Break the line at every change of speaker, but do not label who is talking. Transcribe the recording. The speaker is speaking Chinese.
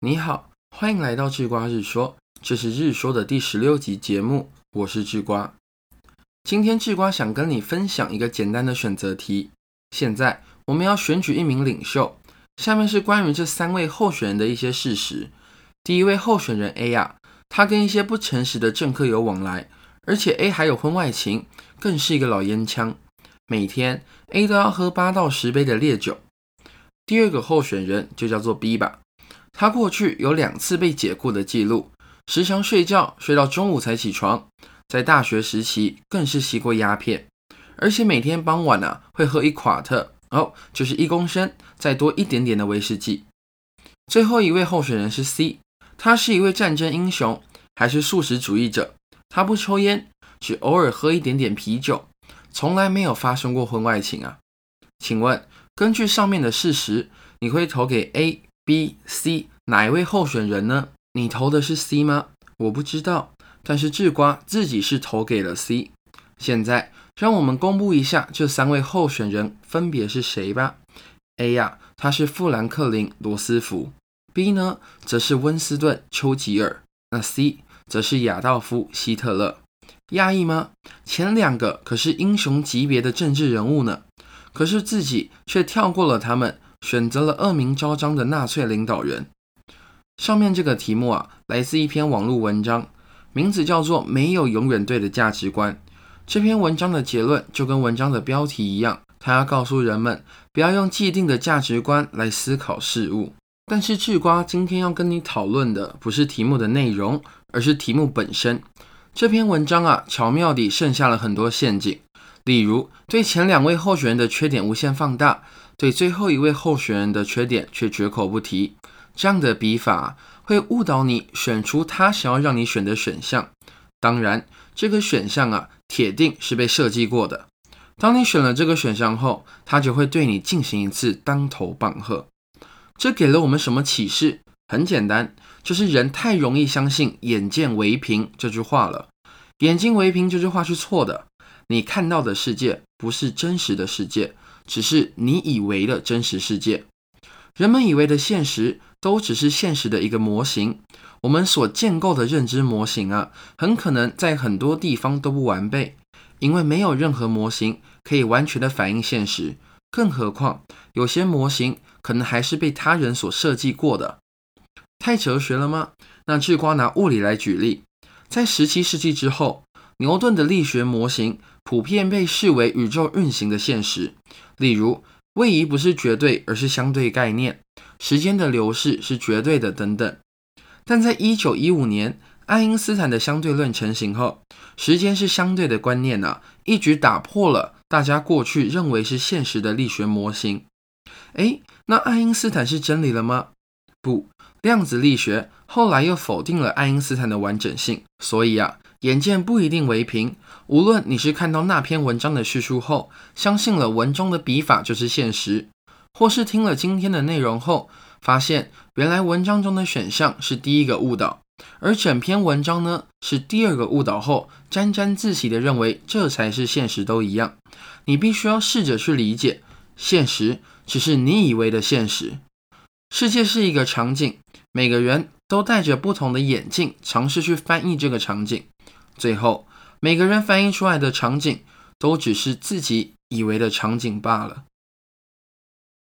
你好，欢迎来到智瓜日说，这是日说的第十六集节目，我是智瓜。今天智瓜想跟你分享一个简单的选择题。现在我们要选举一名领袖，下面是关于这三位候选人的一些事实。第一位候选人 A 啊，他跟一些不诚实的政客有往来，而且 A 还有婚外情，更是一个老烟枪，每天 A 都要喝八到十杯的烈酒。第二个候选人就叫做 B 吧。他过去有两次被解雇的记录，时常睡觉睡到中午才起床。在大学时期更是吸过鸦片，而且每天傍晚啊会喝一垮特哦，就是一公升再多一点点的威士忌。最后一位候选人是 C，他是一位战争英雄，还是素食主义者。他不抽烟，只偶尔喝一点点啤酒，从来没有发生过婚外情啊。请问，根据上面的事实，你会投给 A？B、C 哪一位候选人呢？你投的是 C 吗？我不知道，但是智瓜自己是投给了 C。现在让我们公布一下这三位候选人分别是谁吧。A 呀，他是富兰克林·罗斯福。B 呢，则是温斯顿·丘吉尔。那 C 则是亚道夫·希特勒。讶异吗？前两个可是英雄级别的政治人物呢，可是自己却跳过了他们。选择了恶名昭彰的纳粹领导人。上面这个题目啊，来自一篇网络文章，名字叫做《没有永远对的价值观》。这篇文章的结论就跟文章的标题一样，它要告诉人们不要用既定的价值观来思考事物。但是智瓜今天要跟你讨论的不是题目的内容，而是题目本身。这篇文章啊，巧妙地剩下了很多陷阱，例如对前两位候选人的缺点无限放大。对最后一位候选人的缺点却绝口不提，这样的笔法会误导你选出他想要让你选的选项。当然，这个选项啊，铁定是被设计过的。当你选了这个选项后，他就会对你进行一次当头棒喝。这给了我们什么启示？很简单，就是人太容易相信“眼见为凭”这句话了。眼见为凭这句话是错的，你看到的世界不是真实的世界。只是你以为的真实世界，人们以为的现实都只是现实的一个模型。我们所建构的认知模型啊，很可能在很多地方都不完备，因为没有任何模型可以完全的反映现实。更何况，有些模型可能还是被他人所设计过的。太哲学了吗？那智瓜拿物理来举例，在十七世纪之后，牛顿的力学模型普遍被视为宇宙运行的现实。例如，位移不是绝对，而是相对概念；时间的流逝是绝对的，等等。但在一九一五年，爱因斯坦的相对论成型后，时间是相对的观念呢，一举打破了大家过去认为是现实的力学模型。诶，那爱因斯坦是真理了吗？不，量子力学后来又否定了爱因斯坦的完整性。所以啊。眼见不一定为凭。无论你是看到那篇文章的叙述后，相信了文中的笔法就是现实，或是听了今天的内容后，发现原来文章中的选项是第一个误导，而整篇文章呢是第二个误导后，沾沾自喜的认为这才是现实都一样。你必须要试着去理解，现实只是你以为的现实。世界是一个场景，每个人都戴着不同的眼镜，尝试去翻译这个场景。最后，每个人反映出来的场景，都只是自己以为的场景罢了。